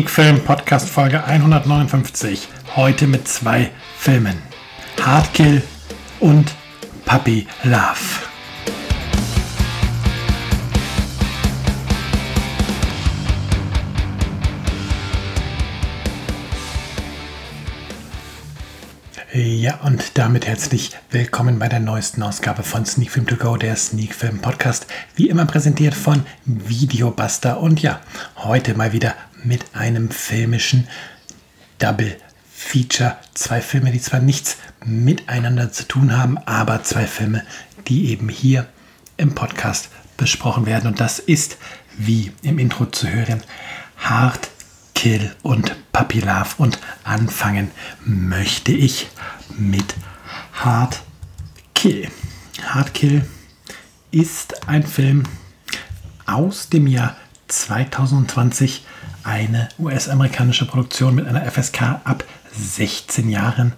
Sneak Film Podcast Folge 159. Heute mit zwei Filmen: Hardkill und Puppy Love. Ja, und damit herzlich willkommen bei der neuesten Ausgabe von Sneak Film To Go, der Sneak Film Podcast. Wie immer präsentiert von Videobuster. Und ja, heute mal wieder mit einem filmischen Double Feature. Zwei Filme, die zwar nichts miteinander zu tun haben, aber zwei Filme, die eben hier im Podcast besprochen werden. Und das ist, wie im Intro zu hören, Hard Kill und Puppy Love. Und anfangen möchte ich mit Hard Kill. Hard Kill ist ein Film aus dem Jahr 2020 eine US-amerikanische Produktion mit einer FSK ab 16 Jahren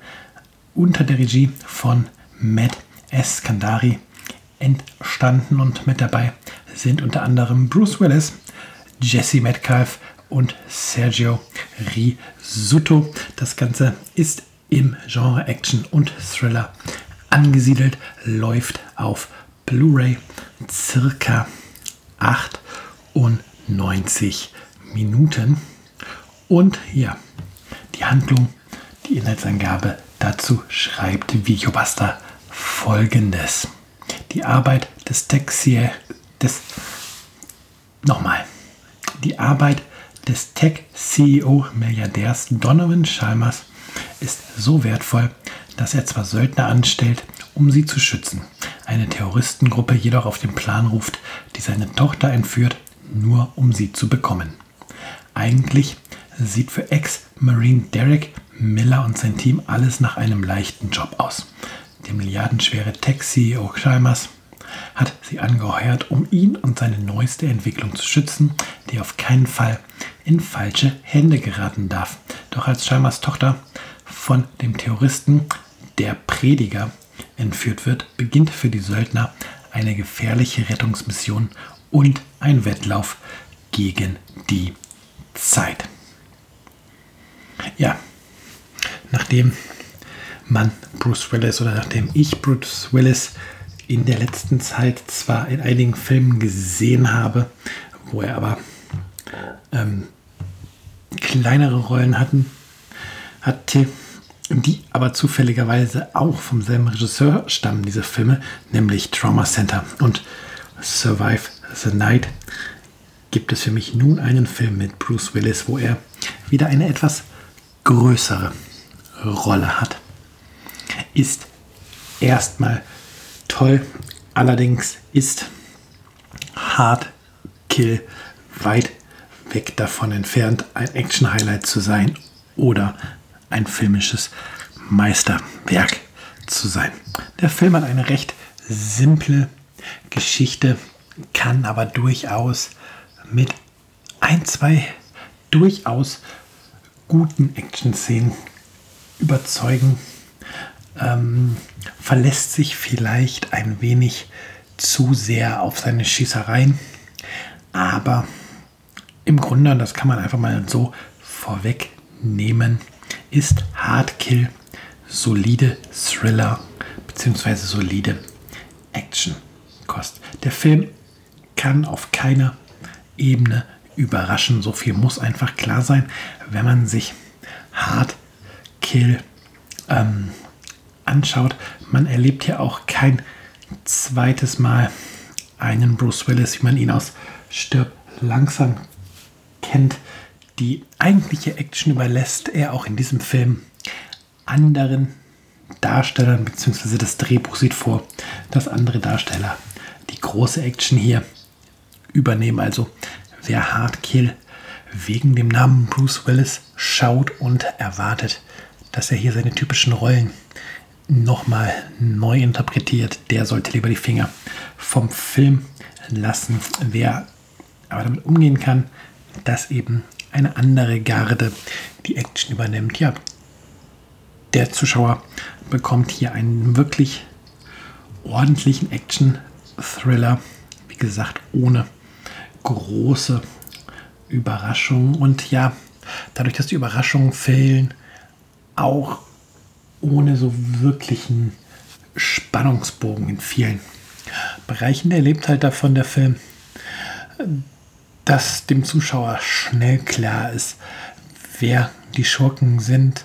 unter der Regie von Matt S. Kandari entstanden und mit dabei sind unter anderem Bruce Willis, Jesse Metcalfe und Sergio Risotto. Das Ganze ist im Genre Action und Thriller angesiedelt, läuft auf Blu-ray circa 98 Minuten. Und ja, die Handlung, die Inhaltsangabe dazu schreibt Videobuster folgendes. Die Arbeit des Tech-CEO, des, nochmal, die Arbeit des Tech-CEO-Milliardärs Donovan Chalmers ist so wertvoll, dass er zwar Söldner anstellt, um sie zu schützen, eine Terroristengruppe jedoch auf den Plan ruft, die seine Tochter entführt, nur um sie zu bekommen. Eigentlich sieht für Ex-Marine Derek Miller und sein Team alles nach einem leichten Job aus. Der milliardenschwere Tech-CEO Chalmers hat sie angeheuert, um ihn und seine neueste Entwicklung zu schützen, die auf keinen Fall in falsche Hände geraten darf. Doch als Chalmers Tochter von dem Terroristen, der Prediger, entführt wird, beginnt für die Söldner eine gefährliche Rettungsmission und ein Wettlauf gegen die Zeit. Ja, nachdem man Bruce Willis oder nachdem ich Bruce Willis in der letzten Zeit zwar in einigen Filmen gesehen habe, wo er aber ähm, kleinere Rollen hatten, hatte, die aber zufälligerweise auch vom selben Regisseur stammen, diese Filme, nämlich Trauma Center und Survive the Night, gibt es für mich nun einen Film mit Bruce Willis, wo er wieder eine etwas größere Rolle hat. Ist erstmal toll, allerdings ist Hard Kill weit weg davon entfernt, ein Action-Highlight zu sein oder ein filmisches Meisterwerk zu sein. Der Film hat eine recht simple Geschichte, kann aber durchaus mit ein, zwei durchaus guten Action-Szenen überzeugen. Ähm, verlässt sich vielleicht ein wenig zu sehr auf seine Schießereien. Aber im Grunde, das kann man einfach mal so vorwegnehmen, ist Hardkill solide Thriller bzw. solide Action-Kost. Der Film kann auf keiner Ebene überraschen. So viel muss einfach klar sein, wenn man sich Hard Kill ähm, anschaut. Man erlebt hier auch kein zweites Mal einen Bruce Willis, wie man ihn aus Stirb langsam kennt. Die eigentliche Action überlässt er auch in diesem Film anderen Darstellern, beziehungsweise das Drehbuch sieht vor, dass andere Darsteller die große Action hier übernehmen. Also wer Hardkill wegen dem Namen Bruce Willis schaut und erwartet, dass er hier seine typischen Rollen nochmal neu interpretiert, der sollte lieber die Finger vom Film lassen. Wer aber damit umgehen kann, dass eben eine andere Garde die Action übernimmt. Ja, der Zuschauer bekommt hier einen wirklich ordentlichen Action-Thriller. Wie gesagt, ohne große Überraschungen. Und ja, dadurch, dass die Überraschungen fehlen, auch ohne so wirklichen Spannungsbogen in vielen Bereichen. Der lebt halt davon, der Film, dass dem Zuschauer schnell klar ist, wer die Schurken sind,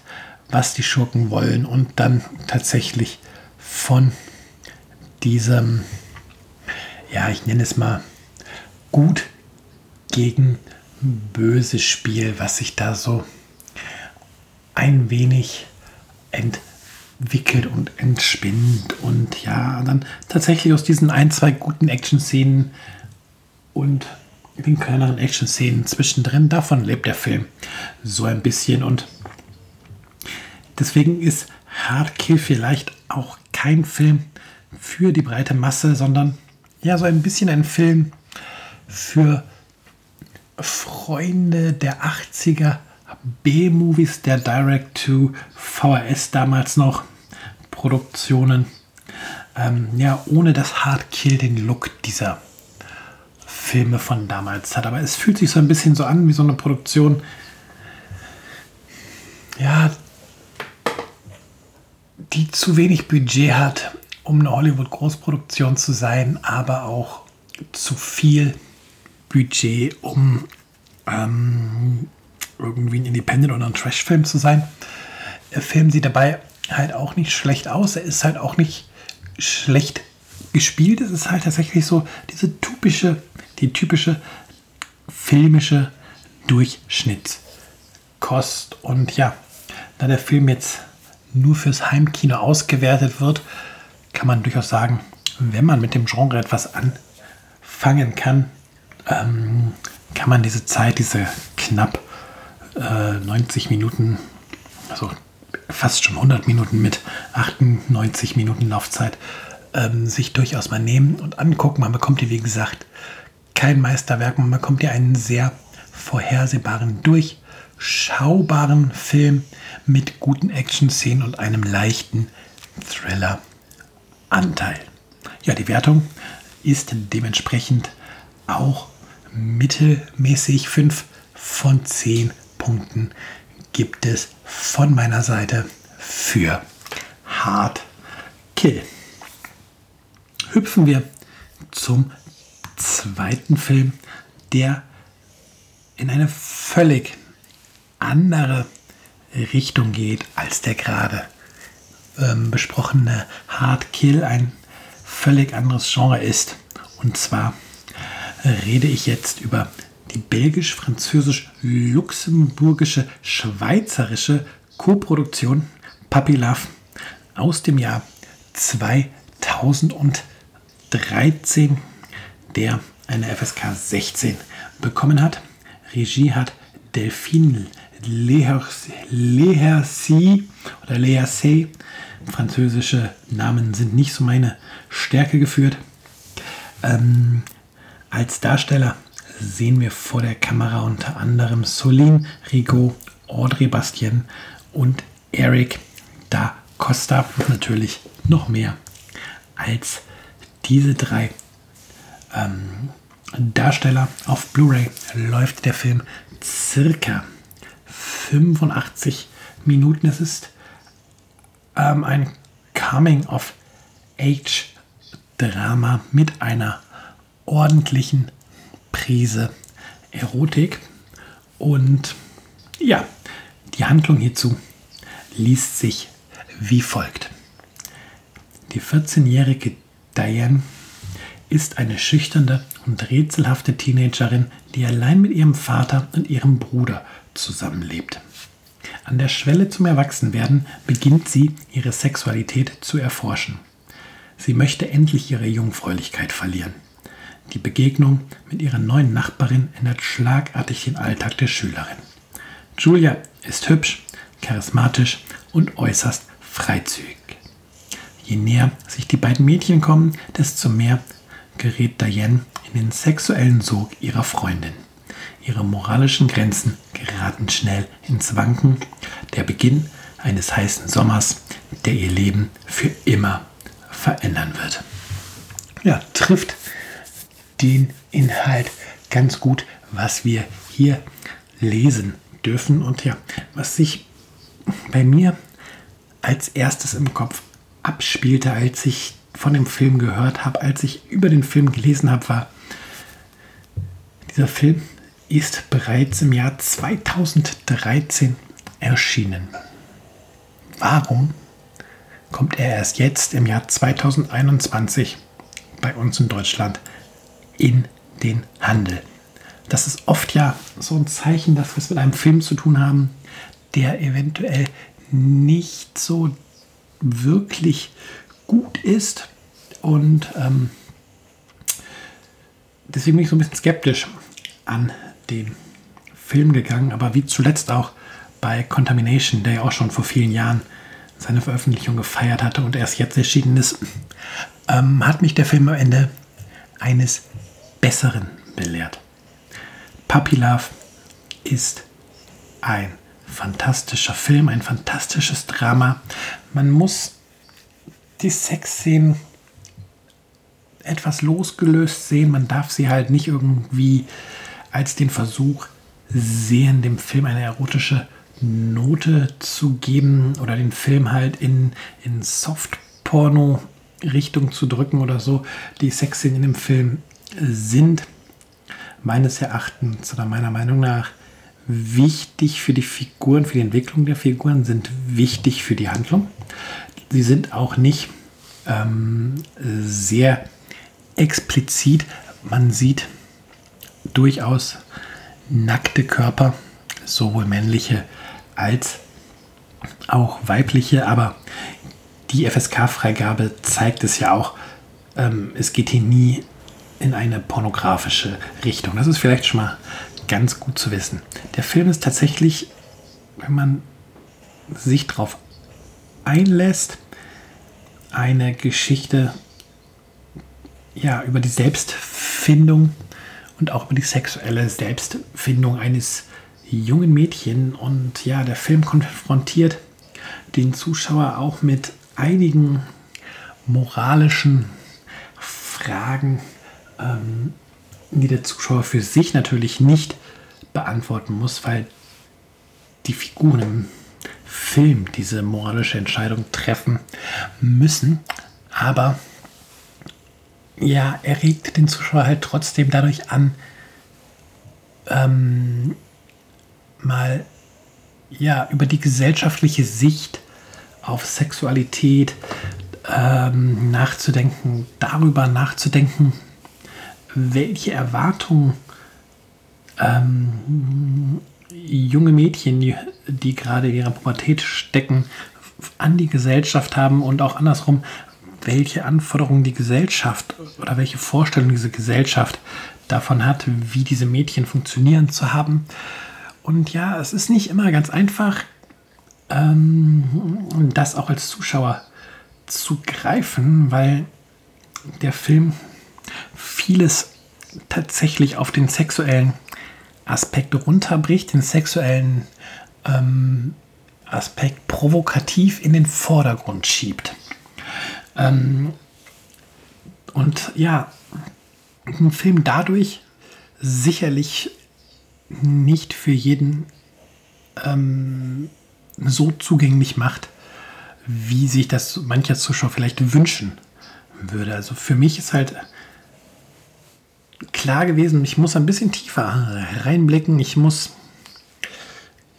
was die Schurken wollen und dann tatsächlich von diesem, ja, ich nenne es mal, gut gegen böse Spiel, was sich da so ein wenig entwickelt und entspinnt. Und ja, dann tatsächlich aus diesen ein, zwei guten Action-Szenen und den kleineren Action-Szenen zwischendrin, davon lebt der Film so ein bisschen. Und deswegen ist Hardkill vielleicht auch kein Film für die breite Masse, sondern ja, so ein bisschen ein Film für Freunde der 80er B-Movies, der Direct-to-VHS damals noch Produktionen. Ähm, ja, ohne das Hardkill den Look dieser Filme von damals hat. Aber es fühlt sich so ein bisschen so an wie so eine Produktion. Ja, die zu wenig Budget hat, um eine Hollywood-Großproduktion zu sein, aber auch zu viel Budget, um ähm, irgendwie ein Independent oder ein Trash-Film zu sein. Der Film sieht dabei halt auch nicht schlecht aus. Er ist halt auch nicht schlecht gespielt. Es ist halt tatsächlich so diese typische die typische filmische Durchschnittskost. Und ja, da der Film jetzt nur fürs Heimkino ausgewertet wird, kann man durchaus sagen, wenn man mit dem Genre etwas anfangen kann, ähm, kann man diese Zeit, diese knapp äh, 90 Minuten, also fast schon 100 Minuten mit 98 Minuten Laufzeit, ähm, sich durchaus mal nehmen und angucken. Man bekommt die, wie gesagt, kein Meisterwerk. Man bekommt hier einen sehr vorhersehbaren, durchschaubaren Film mit guten Action-Szenen und einem leichten Thriller-Anteil. Ja, die Wertung ist dementsprechend auch mittelmäßig. 5 von 10 Punkten gibt es von meiner Seite für Hard Kill. Hüpfen wir zum zweiten Film, der in eine völlig andere Richtung geht als der gerade ähm, besprochene Hard Kill, ein völlig anderes Genre ist. Und zwar rede ich jetzt über die belgisch-französisch-luxemburgische schweizerische Koproduktion Puppy Love aus dem Jahr 2013 der eine FSK 16 bekommen hat. Regie hat Delphine Lehercy oder Lehercy. Französische Namen sind nicht so meine Stärke geführt. Ähm, als Darsteller sehen wir vor der Kamera unter anderem Soline Rigaud, Audrey Bastien und Eric da Costa. Natürlich noch mehr als diese drei ähm, Darsteller. Auf Blu-ray läuft der Film circa 85 Minuten. Es ist ähm, ein Coming-of-Age-Drama mit einer ordentlichen Prise Erotik. Und ja, die Handlung hierzu liest sich wie folgt. Die 14-jährige Diane ist eine schüchterne und rätselhafte Teenagerin, die allein mit ihrem Vater und ihrem Bruder zusammenlebt. An der Schwelle zum Erwachsenwerden beginnt sie, ihre Sexualität zu erforschen. Sie möchte endlich ihre Jungfräulichkeit verlieren. Die Begegnung mit ihrer neuen Nachbarin ändert schlagartig den Alltag der Schülerin. Julia ist hübsch, charismatisch und äußerst freizügig. Je näher sich die beiden Mädchen kommen, desto mehr gerät Diane in den sexuellen Sog ihrer Freundin. Ihre moralischen Grenzen geraten schnell ins Wanken. Der Beginn eines heißen Sommers, der ihr Leben für immer verändern wird. Ja, trifft den Inhalt ganz gut, was wir hier lesen dürfen. Und ja, was sich bei mir als erstes im Kopf abspielte, als ich von dem Film gehört habe, als ich über den Film gelesen habe, war, dieser Film ist bereits im Jahr 2013 erschienen. Warum kommt er erst jetzt im Jahr 2021 bei uns in Deutschland in den Handel? Das ist oft ja so ein Zeichen, dass wir es mit einem Film zu tun haben, der eventuell nicht so wirklich gut ist. Und ähm, deswegen bin ich so ein bisschen skeptisch an den Film gegangen, aber wie zuletzt auch bei Contamination, der ja auch schon vor vielen Jahren seine Veröffentlichung gefeiert hatte und erst jetzt erschienen ist, ähm, hat mich der Film am Ende eines Besseren belehrt. Puppy Love ist ein fantastischer Film, ein fantastisches Drama. Man muss die Sexszenen etwas losgelöst sehen. Man darf sie halt nicht irgendwie als den Versuch sehen, dem Film eine erotische Note zu geben oder den Film halt in, in Soft-Porno-Richtung zu drücken oder so. Die Sexszenen in dem Film sind meines Erachtens oder meiner Meinung nach wichtig für die Figuren, für die Entwicklung der Figuren, sind wichtig für die Handlung. Sie sind auch nicht ähm, sehr explizit. Man sieht durchaus nackte Körper, sowohl männliche als auch weibliche, aber die FSK-Freigabe zeigt es ja auch, ähm, es geht hier nie in eine pornografische Richtung. Das ist vielleicht schon mal ganz gut zu wissen. Der Film ist tatsächlich, wenn man sich darauf einlässt, eine Geschichte ja, über die Selbstfindung und auch über die sexuelle Selbstfindung eines jungen Mädchen. Und ja, der Film konfrontiert den Zuschauer auch mit einigen moralischen Fragen, ähm, die der Zuschauer für sich natürlich nicht beantworten muss, weil die Figuren im Film diese moralische Entscheidung treffen müssen. Aber ja, er regt den Zuschauer halt trotzdem dadurch an, ähm, mal ja über die gesellschaftliche Sicht auf Sexualität ähm, nachzudenken, darüber nachzudenken, welche Erwartungen ähm, junge Mädchen, die, die gerade in ihrer Pubertät stecken, an die Gesellschaft haben und auch andersrum, welche Anforderungen die Gesellschaft oder welche Vorstellungen diese Gesellschaft davon hat, wie diese Mädchen funktionieren zu haben. Und ja, es ist nicht immer ganz einfach, ähm, das auch als Zuschauer zu greifen, weil der Film vieles tatsächlich auf den sexuellen Aspekt runterbricht, den sexuellen ähm, Aspekt provokativ in den Vordergrund schiebt. Ähm, und ja, ein Film dadurch sicherlich nicht für jeden ähm, so zugänglich macht, wie sich das mancher Zuschauer vielleicht wünschen würde. Also für mich ist halt klar gewesen, ich muss ein bisschen tiefer reinblicken. Ich muss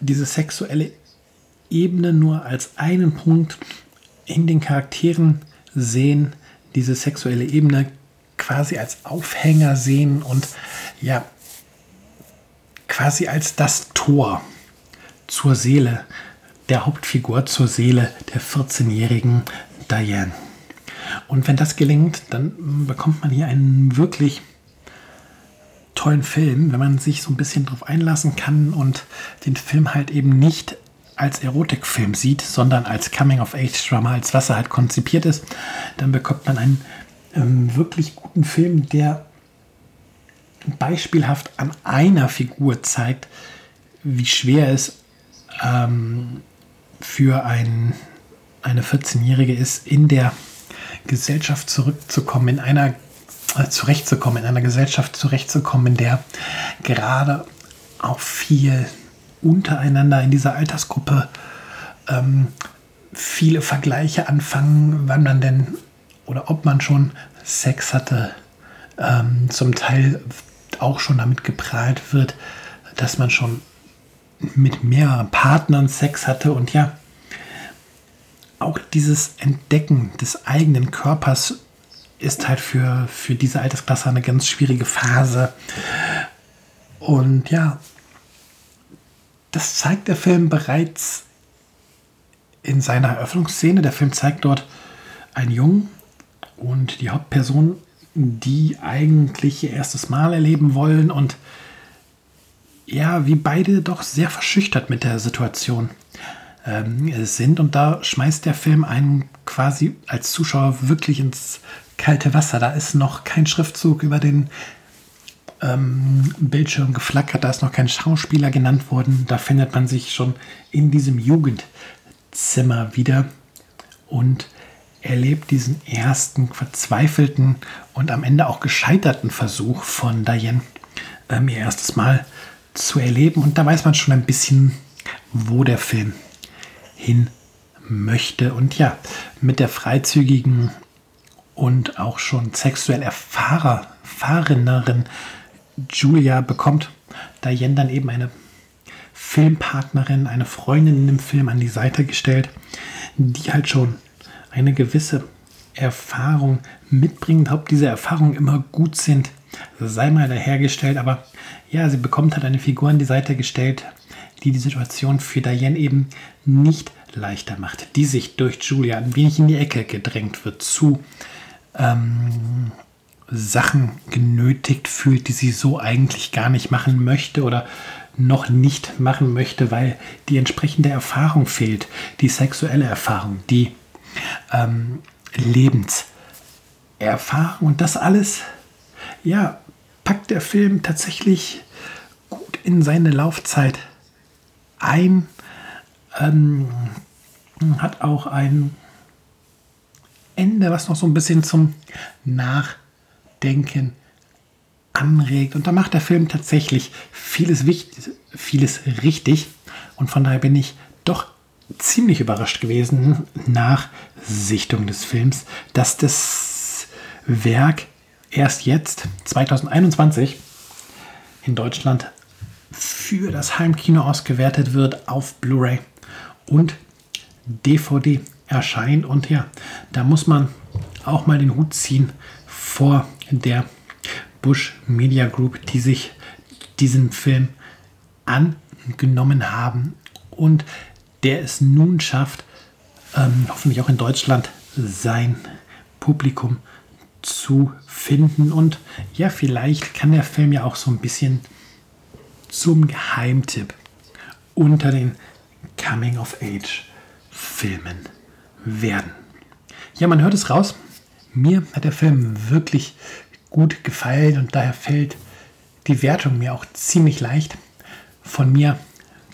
diese sexuelle Ebene nur als einen Punkt in den Charakteren sehen, diese sexuelle Ebene quasi als Aufhänger sehen und ja, quasi als das Tor zur Seele, der Hauptfigur zur Seele der 14-jährigen Diane. Und wenn das gelingt, dann bekommt man hier einen wirklich tollen Film, wenn man sich so ein bisschen drauf einlassen kann und den Film halt eben nicht als Erotikfilm sieht, sondern als Coming-of-Age-Drama, als was er halt konzipiert ist, dann bekommt man einen ähm, wirklich guten Film, der beispielhaft an einer Figur zeigt, wie schwer es ähm, für ein, eine 14-Jährige ist, in der Gesellschaft zurückzukommen, in einer zurechtzukommen, in einer Gesellschaft zurechtzukommen, in der gerade auch viel untereinander in dieser Altersgruppe ähm, viele Vergleiche anfangen, wann man denn oder ob man schon Sex hatte, ähm, zum Teil auch schon damit geprahlt wird, dass man schon mit mehreren Partnern Sex hatte. Und ja, auch dieses Entdecken des eigenen Körpers ist halt für, für diese Altersklasse eine ganz schwierige Phase. Und ja, das zeigt der Film bereits in seiner Eröffnungsszene. Der Film zeigt dort einen Jungen und die Hauptperson, die eigentlich ihr erstes Mal erleben wollen und ja, wie beide doch sehr verschüchtert mit der Situation ähm, sind. Und da schmeißt der Film einen quasi als Zuschauer wirklich ins kalte Wasser. Da ist noch kein Schriftzug über den ähm, Bildschirm geflackert, da ist noch kein Schauspieler genannt worden. Da findet man sich schon in diesem Jugendzimmer wieder und erlebt diesen ersten verzweifelten und am Ende auch gescheiterten Versuch von Diane, ähm, ihr erstes Mal zu erleben. Und da weiß man schon ein bisschen, wo der Film hin möchte. Und ja, mit der freizügigen und auch schon sexuell erfahreneren Julia bekommt Diane dann eben eine Filmpartnerin, eine Freundin im Film an die Seite gestellt, die halt schon eine gewisse Erfahrung mitbringt. Ob diese Erfahrungen immer gut sind, sei mal dahergestellt, aber ja, sie bekommt halt eine Figur an die Seite gestellt, die die Situation für Diane eben nicht leichter macht, die sich durch Julia ein wenig in die Ecke gedrängt wird, zu ähm, Sachen genötigt fühlt, die sie so eigentlich gar nicht machen möchte oder noch nicht machen möchte, weil die entsprechende Erfahrung fehlt, die sexuelle Erfahrung, die ähm, Lebenserfahrung. Und das alles, ja, packt der Film tatsächlich gut in seine Laufzeit ein, ähm, hat auch ein Ende, was noch so ein bisschen zum Nachdenken anregt. Und da macht der Film tatsächlich vieles, wichtig, vieles richtig. Und von daher bin ich doch ziemlich überrascht gewesen nach Sichtung des Films, dass das Werk erst jetzt, 2021, in Deutschland für das Heimkino ausgewertet wird auf Blu-ray und DVD erscheint. Und ja, da muss man auch mal den Hut ziehen vor der Bush Media Group, die sich diesen Film angenommen haben und der es nun schafft, ähm, hoffentlich auch in Deutschland sein Publikum zu finden. Und ja, vielleicht kann der Film ja auch so ein bisschen zum Geheimtipp unter den Coming-of-Age-Filmen werden. Ja, man hört es raus. Mir hat der Film wirklich gut gefallen und daher fällt die Wertung mir auch ziemlich leicht. Von mir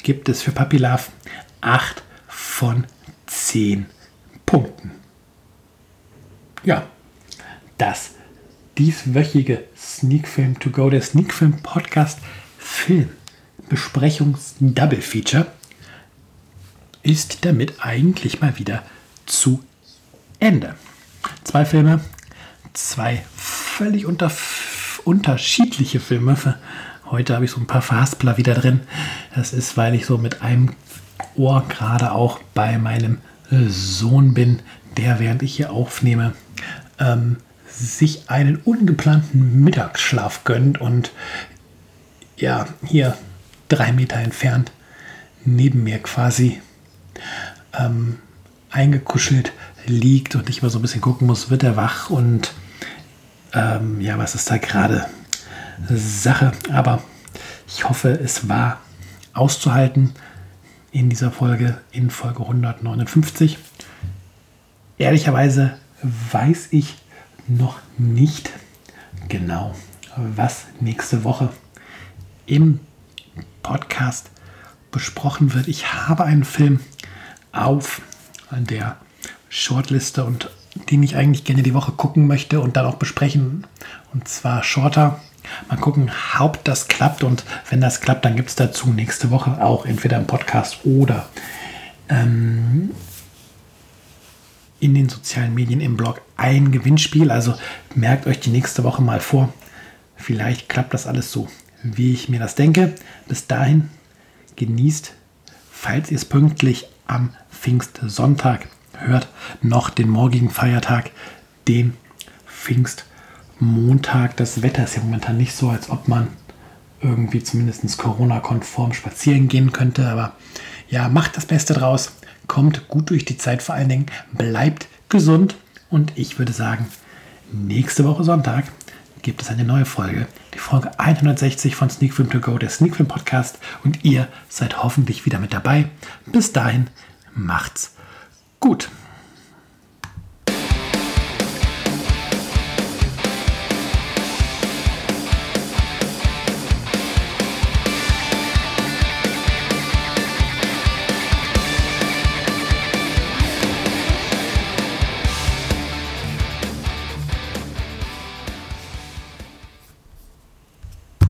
gibt es für Puppy Love 8 von 10 Punkten. Ja, das dieswöchige Sneak Film to go, der Sneak Film Podcast Film Besprechungs Double Feature ist damit eigentlich mal wieder zu Ende. Zwei Filme, zwei völlig unter, unterschiedliche Filme. Heute habe ich so ein paar Verhaspler wieder drin. Das ist, weil ich so mit einem Ohr gerade auch bei meinem Sohn bin, der, während ich hier aufnehme, ähm, sich einen ungeplanten Mittagsschlaf gönnt und ja, hier drei Meter entfernt neben mir quasi ähm, eingekuschelt liegt und ich immer so ein bisschen gucken muss, wird er wach und ähm, ja, was ist da gerade Sache. Aber ich hoffe, es war auszuhalten in dieser Folge, in Folge 159. Ehrlicherweise weiß ich noch nicht genau, was nächste Woche im Podcast besprochen wird. Ich habe einen Film auf der Shortliste und den ich eigentlich gerne die Woche gucken möchte und dann auch besprechen. Und zwar Shorter. Mal gucken, ob das klappt. Und wenn das klappt, dann gibt es dazu nächste Woche auch entweder im Podcast oder ähm, in den sozialen Medien im Blog ein Gewinnspiel. Also merkt euch die nächste Woche mal vor. Vielleicht klappt das alles so, wie ich mir das denke. Bis dahin genießt, falls ihr es pünktlich am Pfingstsonntag hört, noch den morgigen Feiertag, den Pfingstmontag. Das Wetter ist ja momentan nicht so, als ob man irgendwie zumindest Corona-konform spazieren gehen könnte. Aber ja, macht das Beste draus, kommt gut durch die Zeit vor allen Dingen, bleibt gesund und ich würde sagen, nächste Woche Sonntag gibt es eine neue Folge, die Folge 160 von Sneak Film To Go, der Sneak Film Podcast und ihr seid hoffentlich wieder mit dabei. Bis dahin, macht's gut.